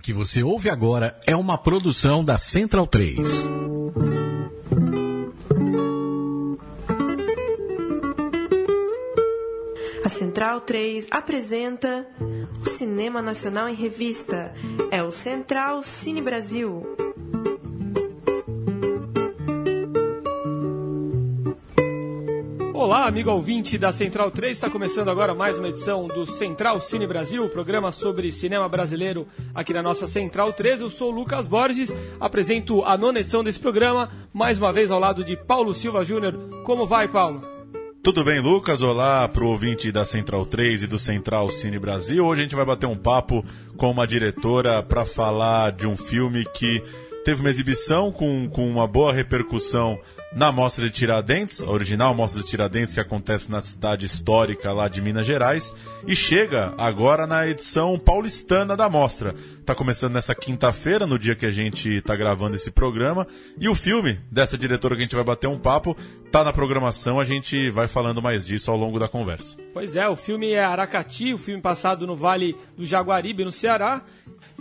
que você ouve agora é uma produção da Central 3. A Central 3 apresenta o Cinema Nacional em Revista. É o Central Cine Brasil. Olá, amigo ouvinte da Central 3, está começando agora mais uma edição do Central Cine Brasil, programa sobre cinema brasileiro aqui na nossa Central 3. Eu sou o Lucas Borges, apresento a nona edição desse programa, mais uma vez ao lado de Paulo Silva Júnior. Como vai, Paulo? Tudo bem, Lucas? Olá para o ouvinte da Central 3 e do Central Cine Brasil. Hoje a gente vai bater um papo com uma diretora para falar de um filme que teve uma exibição com, com uma boa repercussão na Mostra de Tiradentes, a original Mostra de Tiradentes que acontece na cidade histórica lá de Minas Gerais, e chega agora na edição paulistana da Mostra. Está começando nessa quinta-feira, no dia que a gente está gravando esse programa, e o filme dessa diretora que a gente vai bater um papo está na programação, a gente vai falando mais disso ao longo da conversa. Pois é, o filme é Aracati, o filme passado no Vale do Jaguaribe, no Ceará,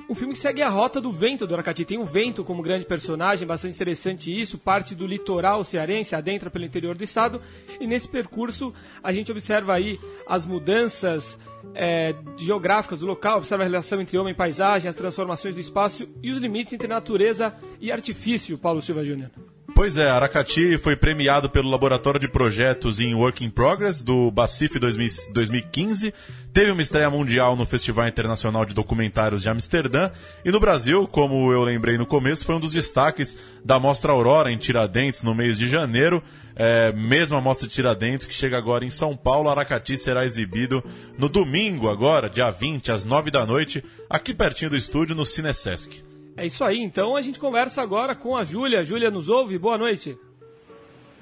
um filme segue a rota do vento do Aracati. Tem o vento como grande personagem, bastante interessante isso, parte do litoral cearense, adentra pelo interior do estado, e nesse percurso a gente observa aí as mudanças é, geográficas do local, observa a relação entre homem e paisagem, as transformações do espaço e os limites entre natureza e artifício, Paulo Silva Júnior. Pois é, Aracati foi premiado pelo Laboratório de Projetos em Work in Progress do Bacif 2015, teve uma estreia mundial no Festival Internacional de Documentários de Amsterdã e no Brasil, como eu lembrei no começo, foi um dos destaques da Mostra Aurora em Tiradentes no mês de janeiro. É, mesmo a Mostra de Tiradentes que chega agora em São Paulo, Aracati será exibido no domingo agora, dia 20, às 9 da noite, aqui pertinho do estúdio no Cinesesc. É isso aí, então a gente conversa agora com a Júlia. Júlia nos ouve? Boa noite.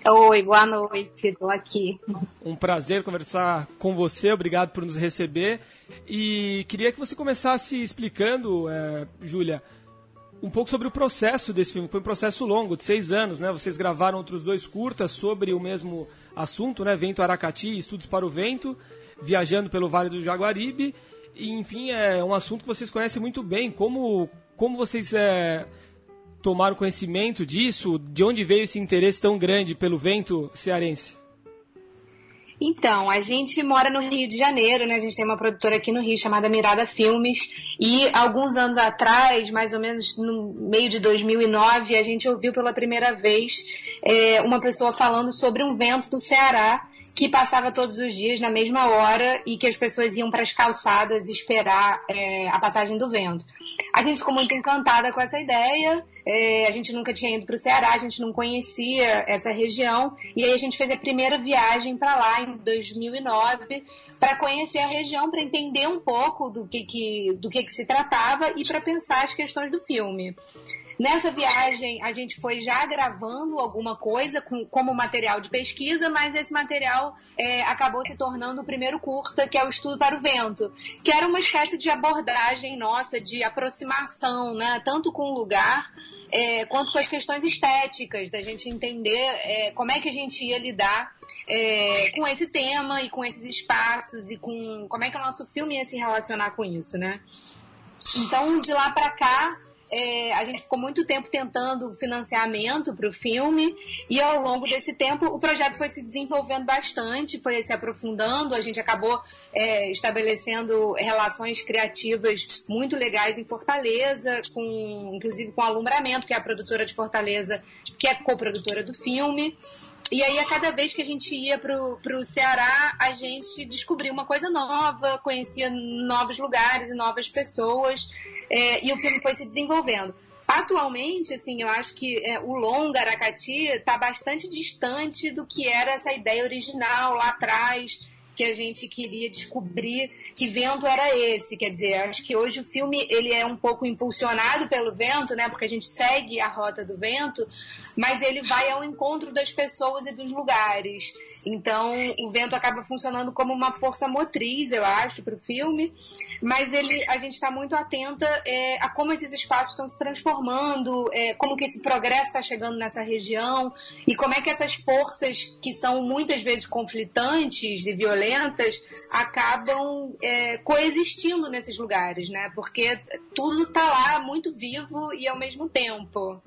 Oi, boa noite, estou aqui. Um prazer conversar com você, obrigado por nos receber. E queria que você começasse explicando, é, Júlia, um pouco sobre o processo desse filme. Foi um processo longo, de seis anos, né? Vocês gravaram outros dois curtas sobre o mesmo assunto, né? Vento Aracati, Estudos para o Vento, viajando pelo Vale do Jaguaribe. E, enfim, é um assunto que vocês conhecem muito bem. Como como vocês é, tomaram conhecimento disso? De onde veio esse interesse tão grande pelo vento cearense? Então, a gente mora no Rio de Janeiro, né? A gente tem uma produtora aqui no Rio chamada Mirada Filmes. E alguns anos atrás, mais ou menos no meio de 2009, a gente ouviu pela primeira vez é, uma pessoa falando sobre um vento do Ceará que passava todos os dias na mesma hora e que as pessoas iam para as calçadas esperar é, a passagem do vento. A gente ficou muito encantada com essa ideia. É, a gente nunca tinha ido para o Ceará, a gente não conhecia essa região e aí a gente fez a primeira viagem para lá em 2009 para conhecer a região, para entender um pouco do que, que, do que, que se tratava e para pensar as questões do filme. Nessa viagem, a gente foi já gravando alguma coisa com, como material de pesquisa, mas esse material é, acabou se tornando o primeiro curta, que é o Estudo para o Vento, que era uma espécie de abordagem nossa, de aproximação, né? tanto com o lugar é, quanto com as questões estéticas, da gente entender é, como é que a gente ia lidar é, com esse tema e com esses espaços e com como é que o nosso filme ia se relacionar com isso, né? Então, de lá para cá, é, a gente ficou muito tempo tentando financiamento para o filme e ao longo desse tempo o projeto foi se desenvolvendo bastante, foi se aprofundando, a gente acabou é, estabelecendo relações criativas muito legais em Fortaleza, com inclusive com Alumbramento, que é a produtora de Fortaleza, que é coprodutora do filme. E aí, a cada vez que a gente ia pro, pro Ceará, a gente descobria uma coisa nova, conhecia novos lugares e novas pessoas, é, e o filme foi se desenvolvendo. Atualmente, assim, eu acho que é, o longa Aracati está bastante distante do que era essa ideia original lá atrás, que a gente queria descobrir que vento era esse. Quer dizer, acho que hoje o filme ele é um pouco impulsionado pelo vento, né? Porque a gente segue a rota do vento, mas ele vai ao encontro das pessoas e dos lugares. Então, o vento acaba funcionando como uma força motriz, eu acho, para o filme. Mas ele, a gente está muito atenta é, a como esses espaços estão se transformando, é, como que esse progresso está chegando nessa região e como é que essas forças que são muitas vezes conflitantes e violentas violentas acabam é, coexistindo nesses lugares, né? Porque tudo está lá muito vivo e ao mesmo tempo.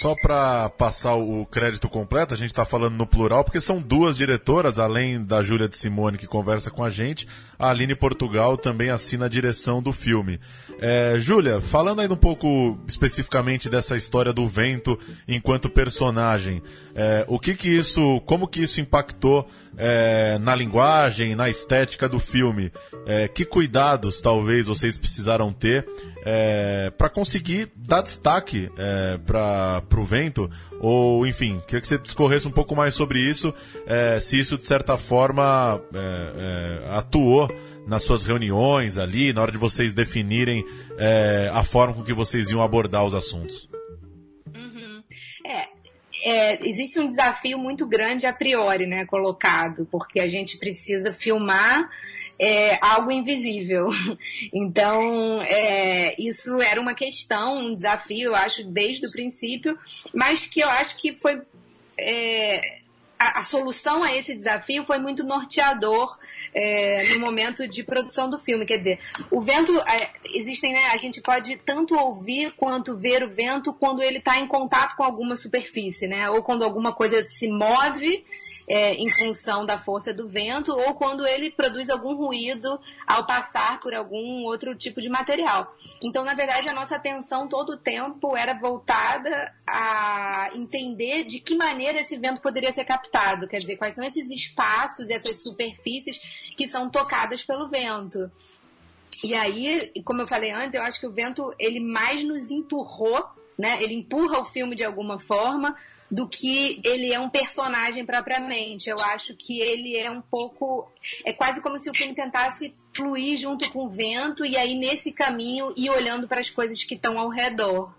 Só para passar o crédito completo, a gente está falando no plural, porque são duas diretoras, além da Júlia de Simone que conversa com a gente, a Aline Portugal também assina a direção do filme. É, Júlia, falando ainda um pouco especificamente dessa história do vento enquanto personagem, é, o que que isso, como que isso impactou é, na linguagem, na estética do filme? É, que cuidados talvez vocês precisaram ter é, para conseguir dar destaque é, para o vento? Ou, enfim, queria que você discorresse um pouco mais sobre isso, é, se isso de certa forma é, é, atuou nas suas reuniões ali, na hora de vocês definirem é, a forma com que vocês iam abordar os assuntos. Uhum. É, existe um desafio muito grande a priori, né, colocado, porque a gente precisa filmar é, algo invisível. Então, é, isso era uma questão, um desafio, eu acho, desde o princípio, mas que eu acho que foi é, a, a, solução a esse desafio foi muito norteador é, no momento de produção do filme. Quer dizer, o vento, é, existem, né? A gente pode tanto ouvir quanto ver o vento quando ele está em contato com alguma superfície, né? Ou quando alguma coisa se move é, em função da força do vento, ou quando ele produz algum ruído ao passar por algum outro tipo de material. Então, na verdade, a nossa atenção todo o tempo era voltada a entender de que maneira esse vento poderia ser captado quer dizer, quais são esses espaços, essas superfícies que são tocadas pelo vento. E aí, como eu falei antes, eu acho que o vento ele mais nos empurrou, né? Ele empurra o filme de alguma forma do que ele é um personagem propriamente. Eu acho que ele é um pouco. É quase como se o filme tentasse fluir junto com o vento e aí nesse caminho ir olhando para as coisas que estão ao redor.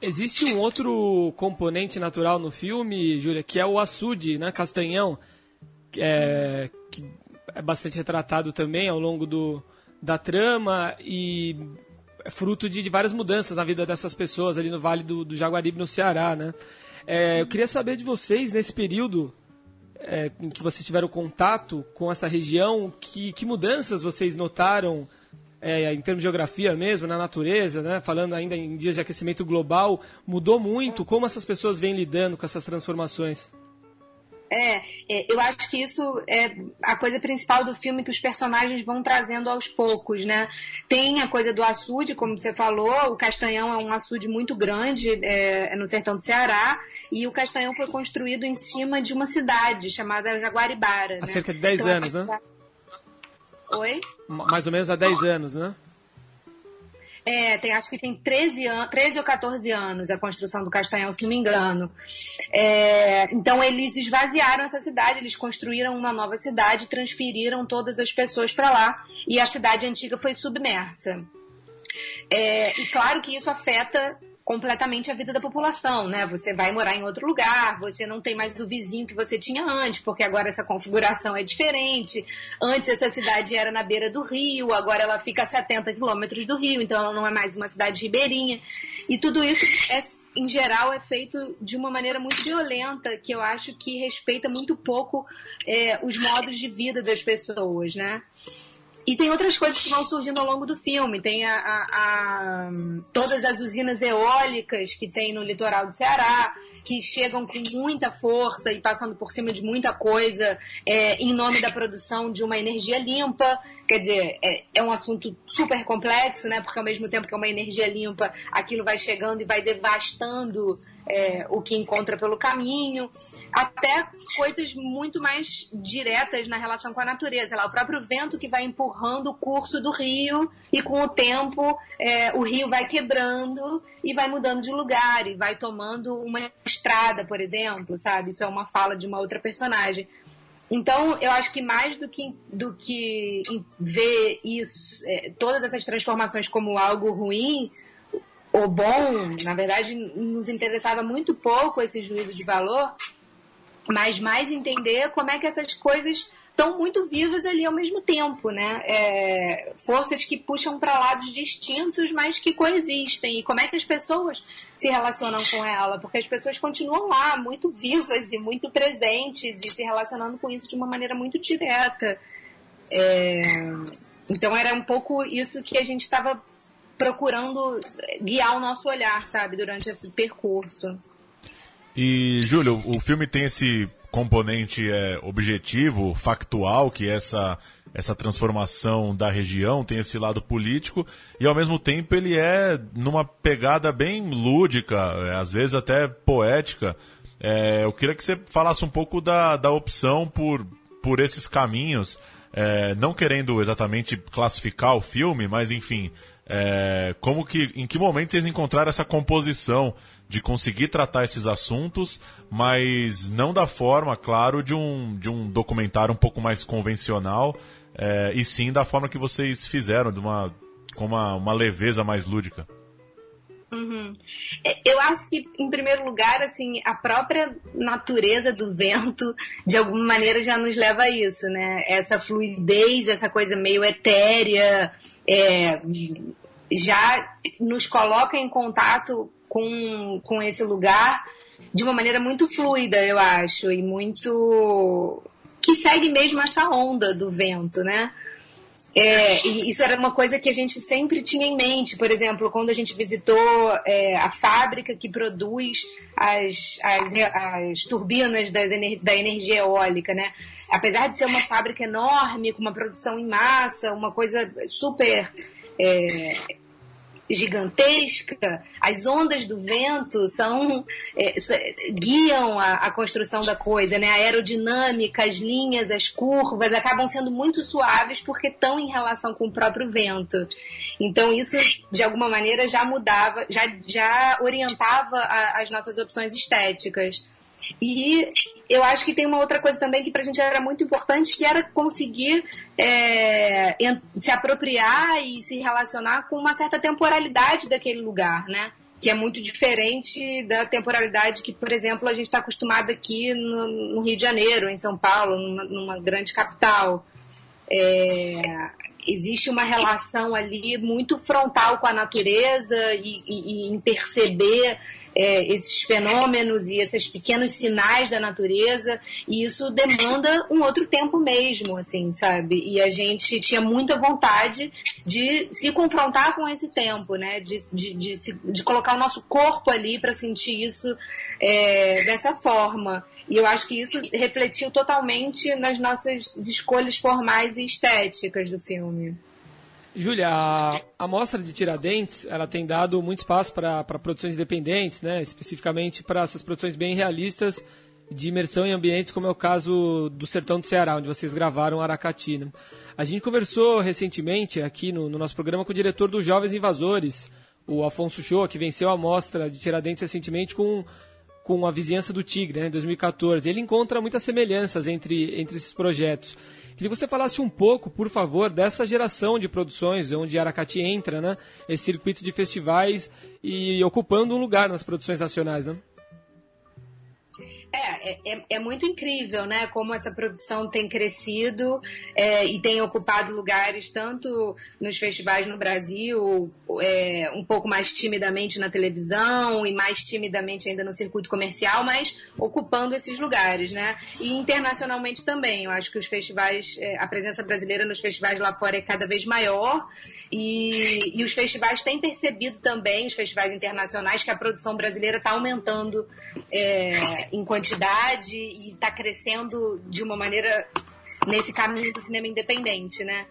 Existe um outro componente natural no filme, Júlia, que é o açude, né, castanhão, é, que é bastante retratado também ao longo do, da trama e é fruto de, de, várias mudanças na vida dessas pessoas ali no Vale do, do Jaguaribe, no Ceará, né? É, eu queria saber de vocês, nesse período é, em que vocês tiveram contato com essa região, que, que mudanças vocês notaram é, em termos de geografia mesmo, na natureza, né? falando ainda em dias de aquecimento global, mudou muito? Como essas pessoas vêm lidando com essas transformações? É, é, eu acho que isso é a coisa principal do filme que os personagens vão trazendo aos poucos, né? Tem a coisa do açude, como você falou, o Castanhão é um açude muito grande é, é no sertão do Ceará, e o Castanhão foi construído em cima de uma cidade chamada Jaguaribara. Há né? cerca de 10 então, anos, né? Oi? Mais ou menos há 10 anos, né? É, tem, acho que tem 13, an 13 ou 14 anos a construção do Castanhal, se não me engano. É, então eles esvaziaram essa cidade, eles construíram uma nova cidade, transferiram todas as pessoas para lá e a cidade antiga foi submersa. É, e claro que isso afeta completamente a vida da população, né? Você vai morar em outro lugar, você não tem mais o vizinho que você tinha antes, porque agora essa configuração é diferente. Antes essa cidade era na beira do rio, agora ela fica a 70 quilômetros do rio, então ela não é mais uma cidade ribeirinha. E tudo isso é em geral, é feito de uma maneira muito violenta, que eu acho que respeita muito pouco é, os modos de vida das pessoas, né? E tem outras coisas que vão surgindo ao longo do filme. Tem a, a, a, todas as usinas eólicas que tem no litoral do Ceará, que chegam com muita força e passando por cima de muita coisa é, em nome da produção de uma energia limpa. Quer dizer, é, é, um assunto super complexo, né? Porque ao mesmo tempo que é uma energia limpa, aquilo vai chegando e vai devastando é, o que encontra pelo caminho, até coisas muito mais diretas na relação com a natureza. Lá, o próprio vento que vai empurrando o curso do rio e com o tempo é, o rio vai quebrando e vai mudando de lugar e vai tomando uma estrada, por exemplo, sabe? Isso é uma fala de uma outra personagem. Então, eu acho que mais do que, do que ver isso, é, todas essas transformações como algo ruim, o bom, na verdade, nos interessava muito pouco esse juízo de valor, mas mais entender como é que essas coisas estão muito vivas ali ao mesmo tempo, né? É, forças que puxam para lados distintos, mas que coexistem. E como é que as pessoas se relacionam com ela? Porque as pessoas continuam lá, muito vivas e muito presentes e se relacionando com isso de uma maneira muito direta. É, então era um pouco isso que a gente estava procurando guiar o nosso olhar, sabe, durante esse percurso. E, Júlio, o filme tem esse componente é, objetivo, factual, que é essa, essa transformação da região, tem esse lado político, e ao mesmo tempo ele é numa pegada bem lúdica, é, às vezes até poética. É, eu queria que você falasse um pouco da, da opção por, por esses caminhos, é, não querendo exatamente classificar o filme, mas enfim, é, como que, em que momento vocês encontraram essa composição de conseguir tratar esses assuntos, mas não da forma, claro, de um, de um documentário um pouco mais convencional, é, e sim da forma que vocês fizeram, de uma, com uma, uma leveza mais lúdica. Uhum. É, eu acho que, em primeiro lugar, assim, a própria natureza do vento, de alguma maneira, já nos leva a isso, né? Essa fluidez, essa coisa meio etérea, é, já nos coloca em contato com, com esse lugar de uma maneira muito fluida, eu acho, e muito. que segue mesmo essa onda do vento, né? É, e isso era uma coisa que a gente sempre tinha em mente. Por exemplo, quando a gente visitou é, a fábrica que produz as, as, as turbinas das, da energia eólica, né? Apesar de ser uma fábrica enorme, com uma produção em massa, uma coisa super é, gigantesca, as ondas do vento são é, guiam a, a, construção da coisa, né? A aerodinâmica, as linhas, as curvas acabam sendo muito suaves porque estão em relação com o próprio vento. Então isso de alguma maneira já mudava, já, já orientava a, as nossas opções estéticas. E eu acho que tem uma outra coisa também que para a gente era muito importante, que era conseguir é, se apropriar e se relacionar com uma certa temporalidade daquele lugar, né? Que é muito diferente da temporalidade que, por exemplo, a gente está acostumado aqui no, no, Rio de Janeiro, em São Paulo, numa, numa grande capital. É, existe uma relação ali muito frontal com a natureza e, e, e em perceber é, esses fenômenos e esses pequenos sinais da natureza, e isso demanda um outro tempo mesmo, assim, sabe? E a gente tinha muita vontade de se confrontar com esse tempo, né? De, de, de, de colocar o nosso corpo ali para sentir isso é, dessa forma. E eu acho que isso refletiu totalmente nas nossas escolhas formais e estéticas do filme. Júlia, a, a mostra de Tiradentes, ela tem dado muito espaço para produções independentes, né? especificamente para essas produções bem realistas de imersão em ambientes, como é o caso do Sertão do Ceará, onde vocês gravaram Aracati. Né? A gente conversou recentemente aqui no, no, nosso programa com o diretor dos Jovens Invasores, o Afonso Shoa, que venceu a mostra de Tiradentes recentemente com, com a Vizinhança do Tigre, né, em 2014. Ele encontra muitas semelhanças entre, entre esses projetos. Queria que você falasse um pouco, por favor, dessa geração de produções onde Aracati entra, né? Esse circuito de festivais e ocupando um lugar nas produções nacionais, né? É, é, é, é, muito incrível, né? Como essa produção tem crescido é, e tem ocupado lugares tanto nos festivais no Brasil, é, um pouco mais timidamente na televisão e mais timidamente ainda no circuito comercial, mas ocupando esses lugares, né? E internacionalmente também. Eu acho que os festivais, é, a presença brasileira nos festivais lá fora é cada vez maior e, e os festivais têm percebido também, os festivais internacionais, que a produção brasileira está aumentando é, em quantidade e está crescendo de uma maneira nesse caminho do cinema independente, né?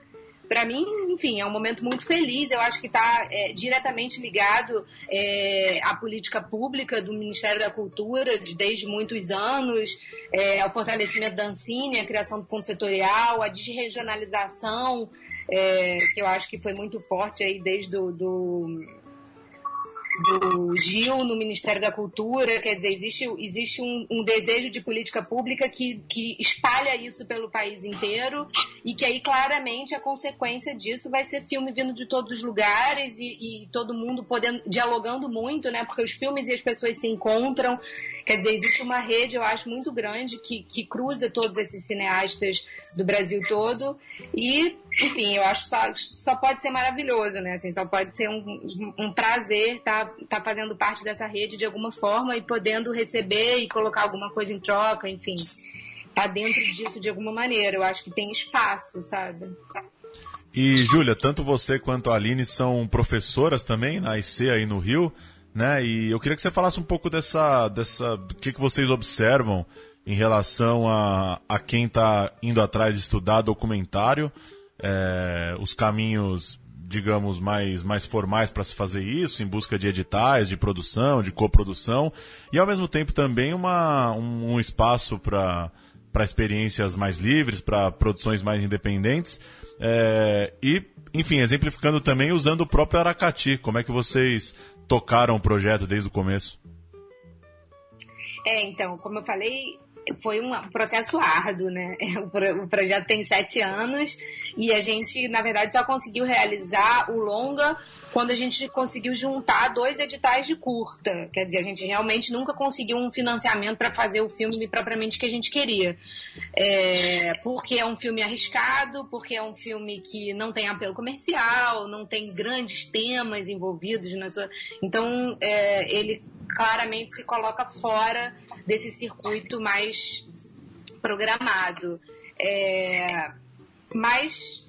Para mim, enfim, é um momento muito feliz. Eu acho que está é, diretamente ligado é, à política pública do Ministério da Cultura desde muitos anos, é, ao fortalecimento da Ancine, a criação do fundo setorial, a desregionalização, é, que eu acho que foi muito forte aí desde do, do do Gil no Ministério da Cultura, quer dizer, existe, existe um, um, desejo de política pública que, que espalha isso pelo país inteiro e que aí claramente a consequência disso vai ser filme vindo de todos os lugares e, e todo mundo podendo dialogando muito, né? Porque os filmes e as pessoas se encontram. Quer dizer, existe uma rede, eu acho, muito grande que, que cruza todos esses cineastas do Brasil todo e enfim, eu acho só, só pode ser maravilhoso, né? Assim, só pode ser um, um prazer estar tá, tá fazendo parte dessa rede de alguma forma e podendo receber e colocar alguma coisa em troca, enfim. Tá dentro disso de alguma maneira. Eu acho que tem espaço, sabe? E, Júlia, tanto você quanto a Aline são professoras também na IC aí no Rio, né? E eu queria que você falasse um pouco dessa. dessa o que, que vocês observam em relação a, a quem está indo atrás de estudar documentário é, os caminhos, digamos, mais, mais formais para se fazer isso, em busca de editais, de produção, de coprodução, e ao mesmo tempo também uma, um, um espaço para para experiências mais livres, para produções mais independentes. É, e, enfim, exemplificando também usando o próprio Aracati. Como é que vocês tocaram o projeto desde o começo? É, então, como eu falei, foi um processo árduo, né? O projeto tem sete anos e a gente, na verdade, só conseguiu realizar o longa quando a gente conseguiu juntar dois editais de curta. Quer dizer, a gente realmente nunca conseguiu um financiamento para fazer o filme propriamente que a gente queria. É, porque é um filme arriscado, porque é um filme que não tem apelo comercial, não tem grandes temas envolvidos na sua. Então, é, ele claramente se coloca fora desse circuito mais programado. É, mas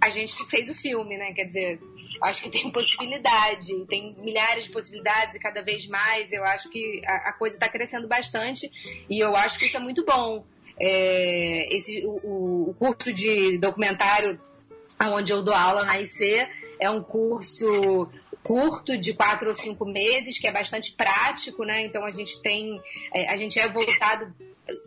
a gente fez o filme, né? Quer dizer, acho que tem possibilidade, tem milhares de possibilidades e cada vez mais. Eu acho que a, a coisa está crescendo bastante e eu acho que isso é muito bom. É, esse, o, o curso de documentário onde eu dou aula na IC é um curso curto de quatro ou cinco meses, que é bastante prático, né? Então a gente tem, é, a gente é voltado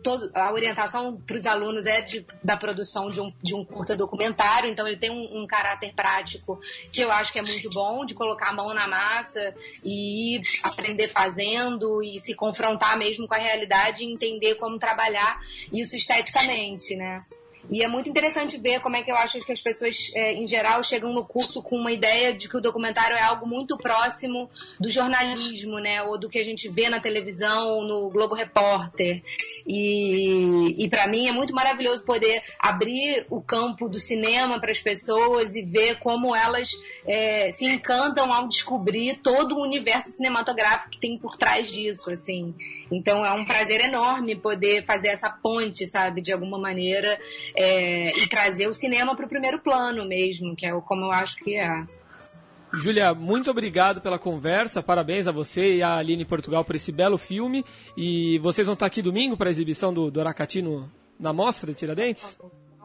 Todo, a orientação para os alunos é de, da produção de um, de um curta documentário, então ele tem um, um, caráter prático que eu acho que é muito bom, de colocar a mão na massa e aprender fazendo e se confrontar mesmo com a realidade e entender como trabalhar isso esteticamente, né? E é muito interessante ver como é que eu acho que as pessoas, é, em geral, chegam no curso com uma ideia de que o documentário é algo muito próximo do jornalismo, né? Ou do que a gente vê na televisão, no Globo Repórter. E, e para mim é muito maravilhoso poder abrir o campo do cinema para as pessoas e ver como elas é, se encantam ao descobrir todo o universo cinematográfico que tem por trás disso, assim. Então é um prazer enorme poder fazer essa ponte, sabe, de alguma maneira, é, e trazer o cinema para o primeiro plano mesmo, que é como eu acho que é. Júlia, muito obrigado pela conversa, parabéns a você e a Aline Portugal por esse belo filme. E vocês vão estar aqui domingo para a exibição do, do Aracati no, na Mostra de Tiradentes?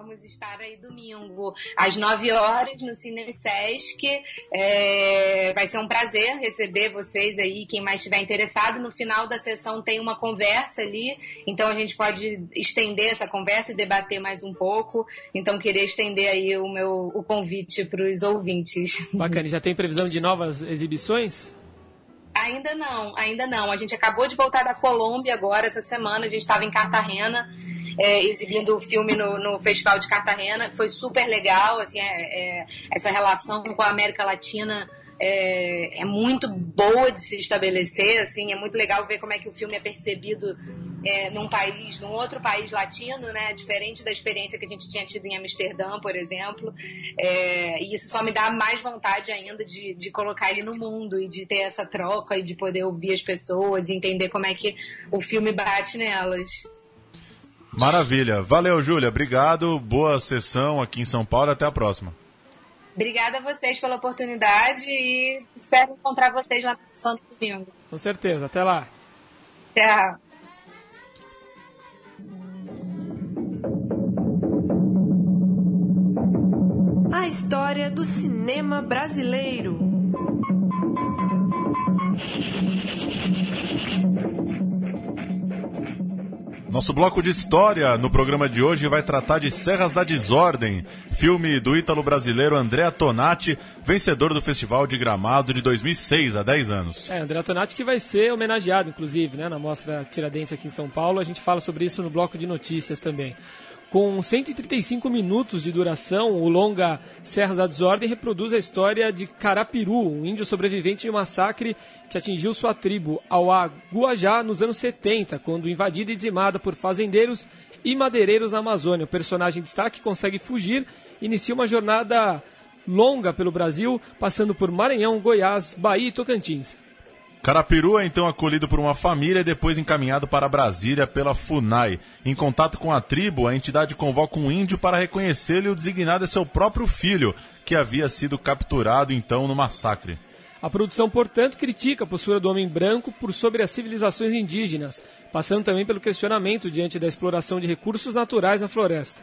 Vamos estar aí domingo às 9 horas no Cine Sesc. É, vai ser um prazer receber vocês aí, quem mais estiver interessado. No final da sessão tem uma conversa ali, então a gente pode estender essa conversa e debater mais um pouco. Então queria estender aí o meu o convite para os ouvintes. Bacana, já tem previsão de novas exibições? Ainda não, ainda não. A gente acabou de voltar da Colômbia agora, essa semana. A gente estava em Cartagena é, exibindo o filme no, no, Festival de Cartagena. Foi super legal, assim, é, é, essa relação com a América Latina é, é, muito boa de se estabelecer, assim, é muito legal ver como é que o filme é percebido é, num país, num outro país latino, né, diferente da experiência que a gente tinha tido em Amsterdã, por exemplo, é, e isso só me dá mais vontade ainda de, de colocar ele no mundo e de ter essa troca e de poder ouvir as pessoas e entender como é que o filme bate nelas. Maravilha. Valeu, Júlia. Obrigado. Boa sessão aqui em São Paulo. Até a próxima. Obrigada a vocês pela oportunidade e espero encontrar vocês lá na sessão do domingo. Com certeza. Até lá. Tchau. A história do cinema brasileiro. Nosso bloco de história no programa de hoje vai tratar de Serras da Desordem, filme do ítalo brasileiro Andrea Tonati, vencedor do Festival de Gramado de 2006, há 10 anos. É, Andrea Tonati que vai ser homenageado, inclusive, né, na Mostra Tiradentes aqui em São Paulo. A gente fala sobre isso no bloco de notícias também. Com 135 minutos de duração, o longa Serras da Desordem reproduz a história de Carapiru, um índio sobrevivente de um massacre que atingiu sua tribo ao Aguajá nos anos 70, quando invadida e dizimada por fazendeiros e madeireiros na Amazônia. O personagem de destaque consegue fugir e inicia uma jornada longa pelo Brasil, passando por Maranhão, Goiás, Bahia e Tocantins. Carapiru é então acolhido por uma família e depois encaminhado para Brasília pela FUNAI. Em contato com a tribo, a entidade convoca um índio para reconhecê-lo e o designado é seu próprio filho, que havia sido capturado então no massacre. A produção, portanto, critica a postura do homem branco por sobre as civilizações indígenas, passando também pelo questionamento diante da exploração de recursos naturais na floresta.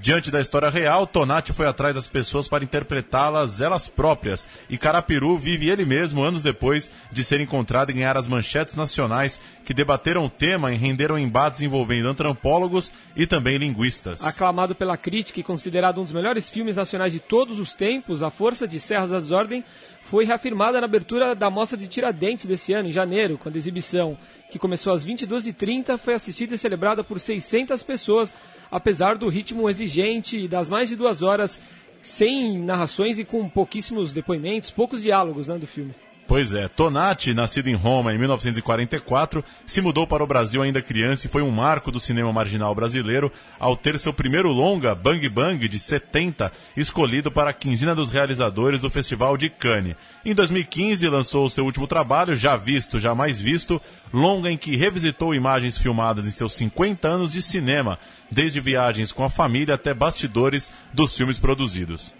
Diante da história real, Tonati foi atrás das pessoas para interpretá-las elas próprias, e Carapiru vive ele mesmo anos depois de ser encontrado e ganhar as manchetes nacionais que debateram o tema e renderam embates envolvendo antropólogos e também linguistas. Aclamado pela crítica e considerado um dos melhores filmes nacionais de todos os tempos, A Força de Serras da Desordem foi reafirmada na abertura da Mostra de Tiradentes desse ano, em janeiro, quando a exibição, que começou às 22h30, foi assistida e celebrada por 600 pessoas, apesar do ritmo exigente e das mais de duas horas sem narrações e com pouquíssimos depoimentos, poucos diálogos né, do filme. Pois é, Tonati, nascido em Roma em 1944, se mudou para o Brasil ainda criança e foi um marco do cinema marginal brasileiro ao ter seu primeiro longa, Bang Bang, de 70, escolhido para a quinzena dos realizadores do Festival de Cannes. Em 2015, lançou seu último trabalho, Já Visto, Jamais Visto, longa em que revisitou imagens filmadas em seus 50 anos de cinema, desde viagens com a família até bastidores dos filmes produzidos.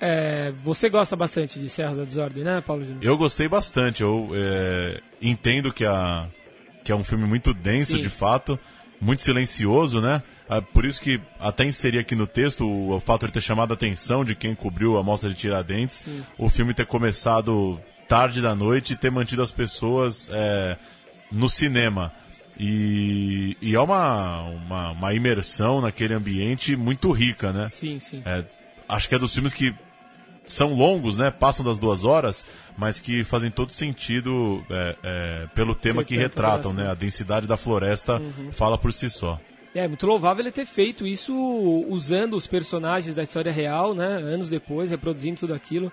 É, você gosta bastante de Serras da Desordem, né, Paulo Júnior? Eu gostei bastante. Eu é, entendo que, a, que é um filme muito denso, Sim. de fato, muito silencioso, né? Ah, por isso que até inseri aqui no texto o, o fato de ter chamado a atenção de quem cobriu a mostra de Tiradentes, Sim. o filme ter começado tarde da noite e ter mantido as pessoas é, no cinema. E, e é uma, uma, uma, imersão naquele ambiente muito rica, né? Sim, sim. É, acho que é dos filmes que são longos, né? Passam das duas horas, mas que fazem todo sentido é, é, pelo tema que, que retratam, né? A densidade da floresta uhum. fala por si só. É, muito louvável ele ter feito isso usando os personagens da história real, né? Anos depois, reproduzindo tudo aquilo.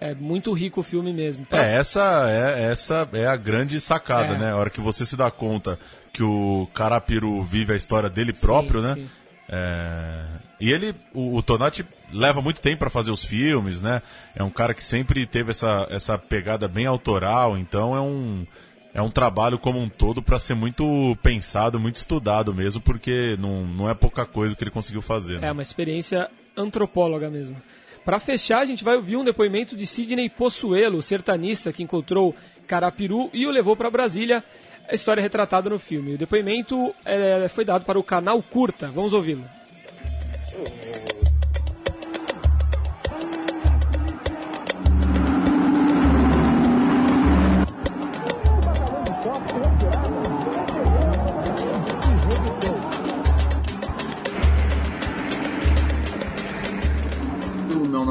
É muito rico o filme mesmo. Tá? É, essa é, essa é a grande sacada, é. né? A hora que você se dá conta que o Carapiru vive a história dele próprio, sim, né? Sim. É... E ele, o, o Tonati leva muito tempo para fazer os filmes, né? É um cara que sempre teve essa, essa pegada bem autoral, então é um, é um trabalho como um todo para ser muito pensado, muito estudado mesmo, porque não, não é pouca coisa que ele conseguiu fazer. Né? É uma experiência antropóloga mesmo. Para fechar, a gente vai ouvir um depoimento de Sidney Possuelo, sertanista que encontrou Carapiru e o levou para Brasília. A história é retratada no filme. O depoimento é, foi dado para o canal Curta. Vamos ouvi-lo.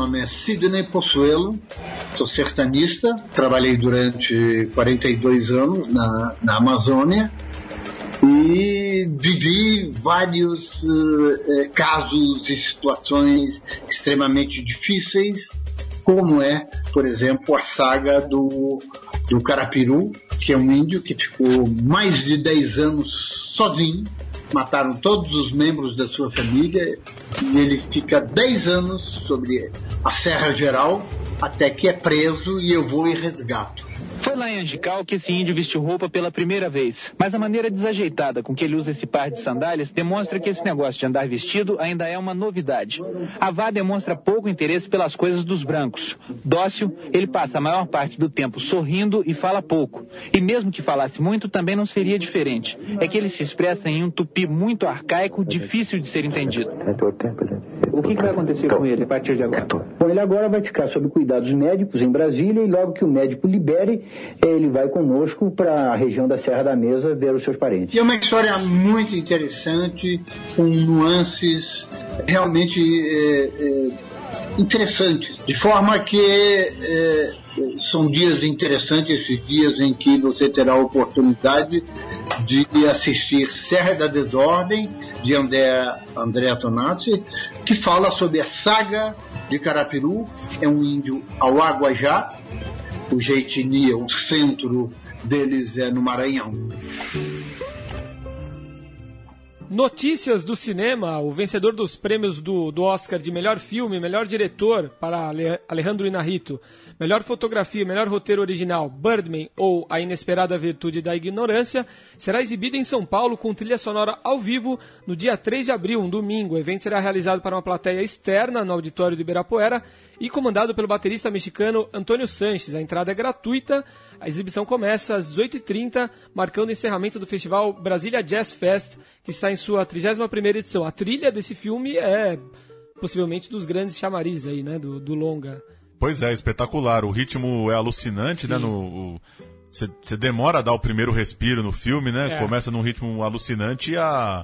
Nome é Sidney Possuelo, sou sertanista, trabalhei durante 42 anos na, na Amazônia e vivi vários uh, casos e situações extremamente difíceis, como é, por exemplo, a saga do, do Carapiru, que é um índio que ficou mais de 10 anos sozinho, mataram todos os membros da sua família e ele fica 10 anos sobre a Serra Geral até que é preso e eu vou e resgato. Lá em Angical que esse índio vestiu roupa pela primeira vez. Mas a maneira desajeitada com que ele usa esse par de sandálias demonstra que esse negócio de andar vestido ainda é uma novidade. Avá demonstra pouco interesse pelas coisas dos brancos. Dócil, ele passa a maior parte do tempo sorrindo e fala pouco. E mesmo que falasse muito, também não seria diferente. É que ele se expressa em um tupi muito arcaico, difícil de ser entendido. o que, que vai acontecer com ele a partir de agora? Bom, ele agora vai ficar sob cuidados médicos em Brasília e logo que o médico libere, ele vai conosco para a região da Serra da Mesa ver os seus parentes. E é uma história muito interessante, com nuances realmente é, é, interessantes, de forma que é, são dias interessantes, esses dias em que você terá a oportunidade de assistir Serra da Desordem, de André, André que fala sobre a saga de Carapiru, é um índio Auaguajá, cuja etnia, o centro deles é no Maranhão. Notícias do cinema, o vencedor dos prêmios do, do Oscar de melhor filme, melhor diretor para Alejandro Inarrito, melhor fotografia, melhor roteiro original, Birdman ou A Inesperada Virtude da Ignorância, será exibido em São Paulo com trilha sonora ao vivo no dia 3 de abril, um domingo. O evento será realizado para uma plateia externa no auditório do Ibirapuera e comandado pelo baterista mexicano Antônio Sanches. A entrada é gratuita. A exibição começa às 18h30, marcando o encerramento do festival Brasília Jazz Fest, que está em sua 31ª edição. A trilha desse filme é possivelmente dos grandes chamarizes aí, né, do, do longa. Pois é, espetacular. O ritmo é alucinante, né, Sim. né, no... Você demora a dar o primeiro respiro no filme, né? É. Começa num ritmo alucinante e a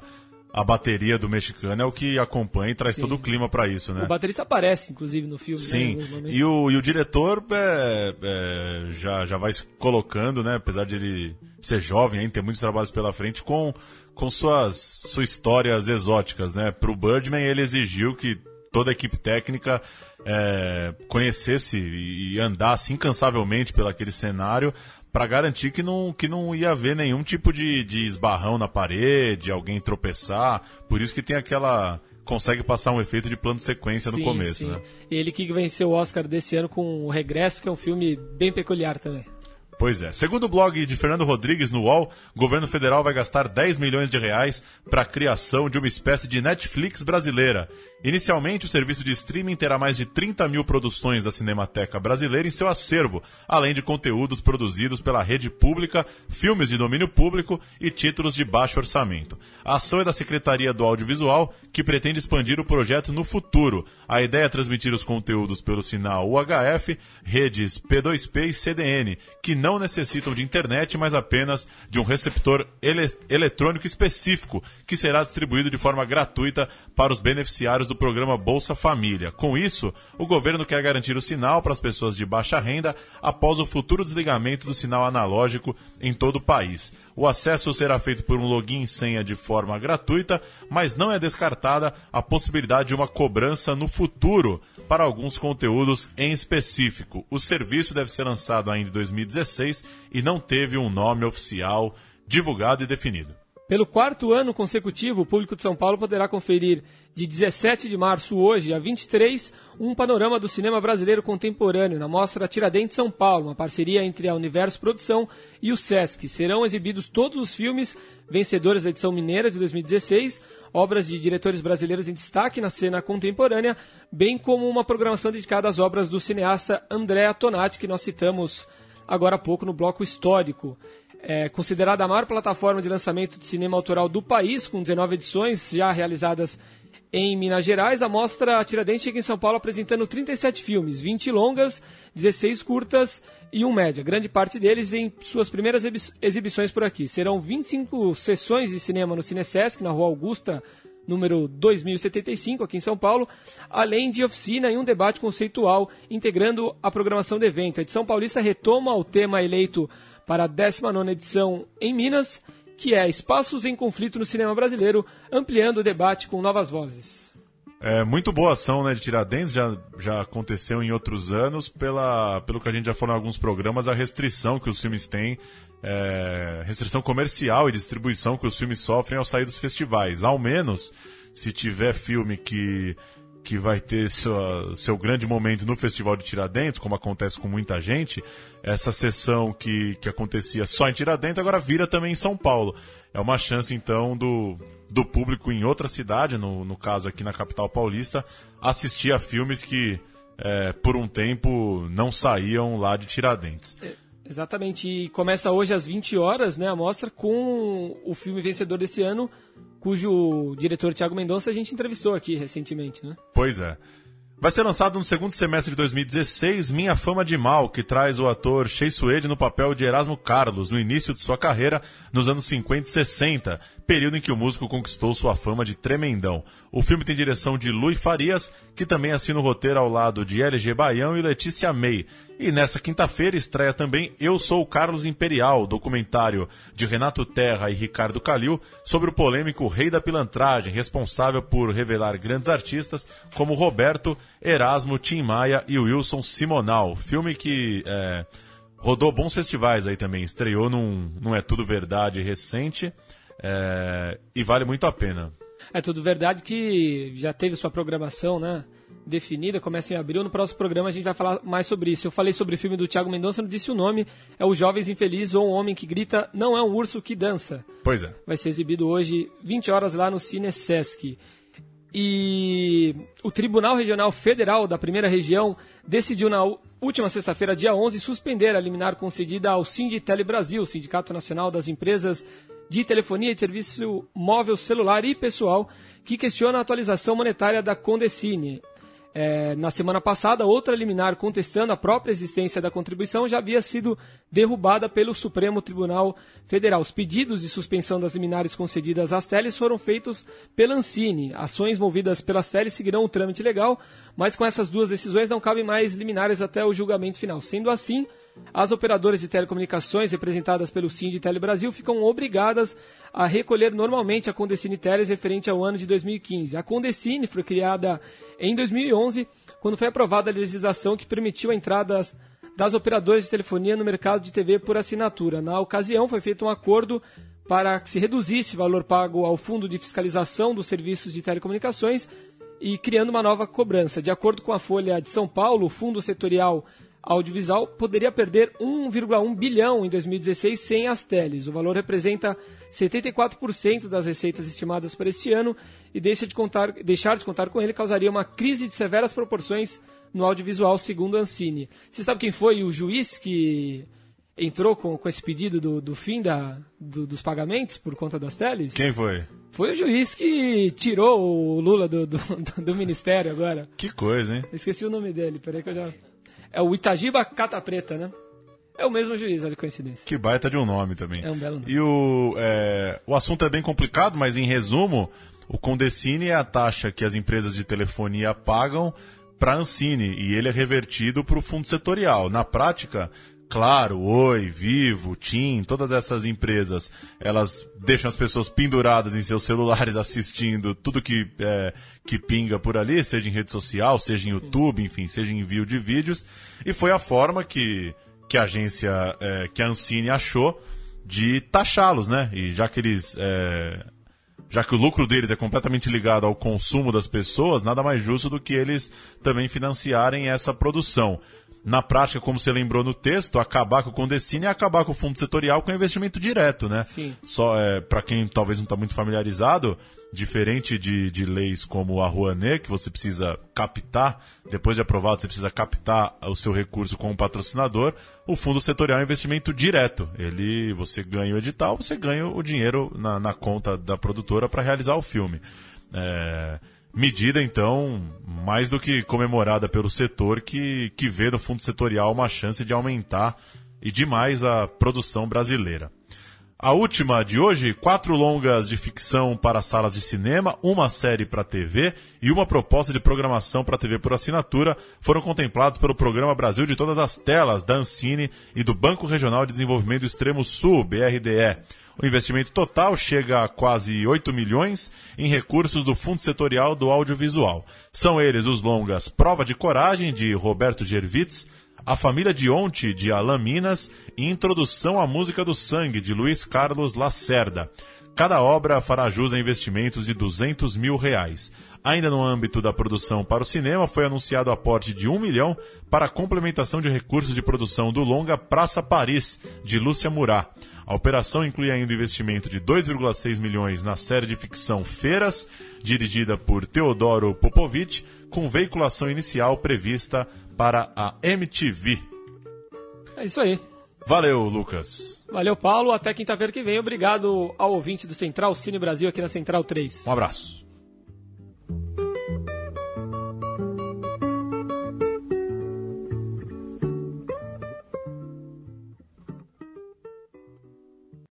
a bateria do mexicano é o que acompanha e traz Sim. todo o clima para isso, né? O baterista aparece, inclusive, no filme. Né, Sim, né, e, o, e o diretor é, é, já, já vai se colocando, né? Apesar de ele ser jovem ainda, ter muitos trabalhos pela frente, com, com suas, suas histórias exóticas, né? Pro Birdman ele exigiu que toda a equipe técnica é, conhecesse e andasse incansavelmente pelo aquele cenário para garantir que não, que não ia haver nenhum tipo de, de esbarrão na parede, alguém tropeçar. Por isso que tem aquela consegue passar um efeito de plano de sequência sim, no começo, sim. né? Ele que venceu o Oscar desse ano com o Regresso, que é um filme bem peculiar também. Pois é. Segundo o blog de Fernando Rodrigues no UOL, o governo federal vai gastar 10 milhões de reais para a criação de uma espécie de Netflix brasileira. Inicialmente, o serviço de streaming terá mais de 30 mil produções da Cinemateca Brasileira em seu acervo, além de conteúdos produzidos pela rede pública, filmes de domínio público e títulos de baixo orçamento. A ação é da Secretaria do Audiovisual, que pretende expandir o projeto no futuro. A ideia é transmitir os conteúdos pelo sinal UHF, redes P2P e CDN, que não necessitam de internet, mas apenas de um receptor ele eletrônico específico, que será distribuído de forma gratuita para os beneficiários do programa Bolsa Família. Com isso, o governo quer garantir o sinal para as pessoas de baixa renda após o futuro desligamento do sinal analógico em todo o país. O acesso será feito por um login e senha de forma gratuita, mas não é descartada a possibilidade de uma cobrança no futuro para alguns conteúdos em específico. O serviço deve ser lançado ainda em 2016 e não teve um nome oficial divulgado e definido. Pelo quarto ano consecutivo, o público de São Paulo poderá conferir de 17 de março hoje a 23 um panorama do cinema brasileiro contemporâneo na Mostra Tiradentes São Paulo, uma parceria entre a Universo Produção e o SESC. Serão exibidos todos os filmes vencedores da edição mineira de 2016, obras de diretores brasileiros em destaque na cena contemporânea, bem como uma programação dedicada às obras do cineasta André Tonati, que nós citamos agora há pouco no bloco histórico. É considerada a maior plataforma de lançamento de cinema autoral do país, com 19 edições já realizadas em Minas Gerais, a mostra Tiradentes chega em São Paulo apresentando 37 filmes, 20 longas, 16 curtas e um média. Grande parte deles em suas primeiras exibições por aqui. Serão 25 sessões de cinema no Cinesesc, na Rua Augusta, número 2075, aqui em São Paulo, além de oficina e um debate conceitual integrando a programação do evento. A edição paulista retoma o tema eleito para a 19 edição em Minas, que é Espaços em Conflito no Cinema Brasileiro, ampliando o debate com novas vozes. É muito boa ação né, de Tiradentes, já, já aconteceu em outros anos, pela, pelo que a gente já falou em alguns programas, a restrição que os filmes têm, é, restrição comercial e distribuição que os filmes sofrem ao sair dos festivais. Ao menos, se tiver filme que que vai ter sua, seu grande momento no Festival de Tiradentes, como acontece com muita gente, essa sessão que, que acontecia só em Tiradentes agora vira também em São Paulo. É uma chance, então, do, do público em outra cidade, no, no caso aqui na capital paulista, assistir a filmes que, é, por um tempo, não saíam lá de Tiradentes. É, exatamente. E começa hoje às 20 horas né, a mostra com o filme vencedor desse ano, cujo diretor Tiago Mendonça a gente entrevistou aqui recentemente, né? Pois é. Vai ser lançado no segundo semestre de 2016 Minha Fama de Mal, que traz o ator Shea Suede no papel de Erasmo Carlos, no início de sua carreira, nos anos 50 e 60, período em que o músico conquistou sua fama de tremendão. O filme tem direção de Luiz Farias, que também assina o roteiro ao lado de LG Baião e Letícia May. E nessa quinta-feira estreia também Eu Sou o Carlos Imperial, documentário de Renato Terra e Ricardo Calil sobre o polêmico Rei da Pilantragem, responsável por revelar grandes artistas como Roberto, Erasmo, Tim Maia e Wilson Simonal. Filme que é, rodou bons festivais aí também, estreou num Não É Tudo Verdade recente é, e vale muito a pena. É tudo verdade que já teve sua programação, né? Definida, começa em abril. No próximo programa a gente vai falar mais sobre isso. Eu falei sobre o filme do Thiago Mendonça, não disse o nome. É Os Jovens Infelizes ou Um Homem que Grita Não é um Urso que Dança. Pois é. Vai ser exibido hoje, 20 horas, lá no Cine Sesc. E o Tribunal Regional Federal da Primeira Região decidiu na última sexta-feira, dia 11, suspender a liminar concedida ao Sinditele Brasil, Sindicato Nacional das Empresas de Telefonia e de Serviço Móvel Celular e Pessoal, que questiona a atualização monetária da Condecine. É, na semana passada, outra liminar contestando a própria existência da contribuição já havia sido derrubada pelo Supremo Tribunal Federal. Os pedidos de suspensão das liminares concedidas às teles foram feitos pela Ancine. Ações movidas pelas teles seguirão o trâmite legal, mas com essas duas decisões não cabem mais liminares até o julgamento final. Sendo assim, as operadoras de telecomunicações representadas pelo Sind Tele Brasil ficam obrigadas a recolher normalmente a Condecine Teles referente ao ano de 2015. A Condecine foi criada em 2011, quando foi aprovada a legislação que permitiu a entrada das, das operadoras de telefonia no mercado de TV por assinatura. Na ocasião, foi feito um acordo para que se reduzisse o valor pago ao Fundo de Fiscalização dos Serviços de Telecomunicações e criando uma nova cobrança. De acordo com a Folha de São Paulo, o Fundo Setorial Audiovisual poderia perder 1,1 bilhão em 2016 sem as teles. O valor representa 74% das receitas estimadas para este ano e deixa de contar, deixar de contar com ele causaria uma crise de severas proporções no audiovisual, segundo Ancine. Você sabe quem foi o juiz que entrou com, com esse pedido do, do fim da, do, dos pagamentos por conta das teles? Quem foi? Foi o juiz que tirou o Lula do, do, do ministério agora. Que coisa, hein? Esqueci o nome dele, peraí que eu já. É o Itagiba Cata Preta, né? É o mesmo juiz, olha que coincidência. Que baita de um nome também. É um belo nome. E o, é, o assunto é bem complicado, mas em resumo, o Condecine é a taxa que as empresas de telefonia pagam para a Ancine e ele é revertido para o fundo setorial. Na prática, Claro, Oi, Vivo, TIM, todas essas empresas, elas deixam as pessoas penduradas em seus celulares assistindo tudo que, é, que pinga por ali, seja em rede social, seja em YouTube, enfim, seja em envio de vídeos. E foi a forma que, que a agência, é, que a Ancine achou de taxá-los, né? E já que eles. É, já que o lucro deles é completamente ligado ao consumo das pessoas, nada mais justo do que eles também financiarem essa produção na prática, como você lembrou no texto, acabar com o Condecine é acabar com o fundo setorial com investimento direto, né? Sim. Só é, para quem talvez não está muito familiarizado, diferente de, de leis como a Rouanet, que você precisa captar, depois de aprovado, você precisa captar o seu recurso com o patrocinador, o fundo setorial é investimento direto. Ele, você ganha o edital, você ganha o dinheiro na, na conta da produtora para realizar o filme. É, Medida, então, mais do que comemorada pelo setor, que, que vê no fundo setorial uma chance de aumentar e demais a produção brasileira. A última de hoje, quatro longas de ficção para salas de cinema, uma série para TV e uma proposta de programação para TV por assinatura foram contemplados pelo Programa Brasil de Todas as Telas da Ancine e do Banco Regional de Desenvolvimento do Extremo Sul, BRDE. O investimento total chega a quase 8 milhões em recursos do Fundo Setorial do Audiovisual. São eles os longas Prova de Coragem, de Roberto Gervitz, A Família de Onte, de Alain Minas e Introdução à Música do Sangue, de Luiz Carlos Lacerda. Cada obra fará jus a investimentos de 200 mil reais. Ainda no âmbito da produção para o cinema, foi anunciado o aporte de 1 milhão para a complementação de recursos de produção do longa Praça Paris, de Lúcia Murat. A operação inclui ainda o investimento de 2,6 milhões na série de ficção Feiras, dirigida por Teodoro Popovich, com veiculação inicial prevista para a MTV. É isso aí. Valeu, Lucas. Valeu, Paulo. Até quinta-feira que vem. Obrigado ao ouvinte do Central Cine Brasil aqui na Central 3. Um abraço.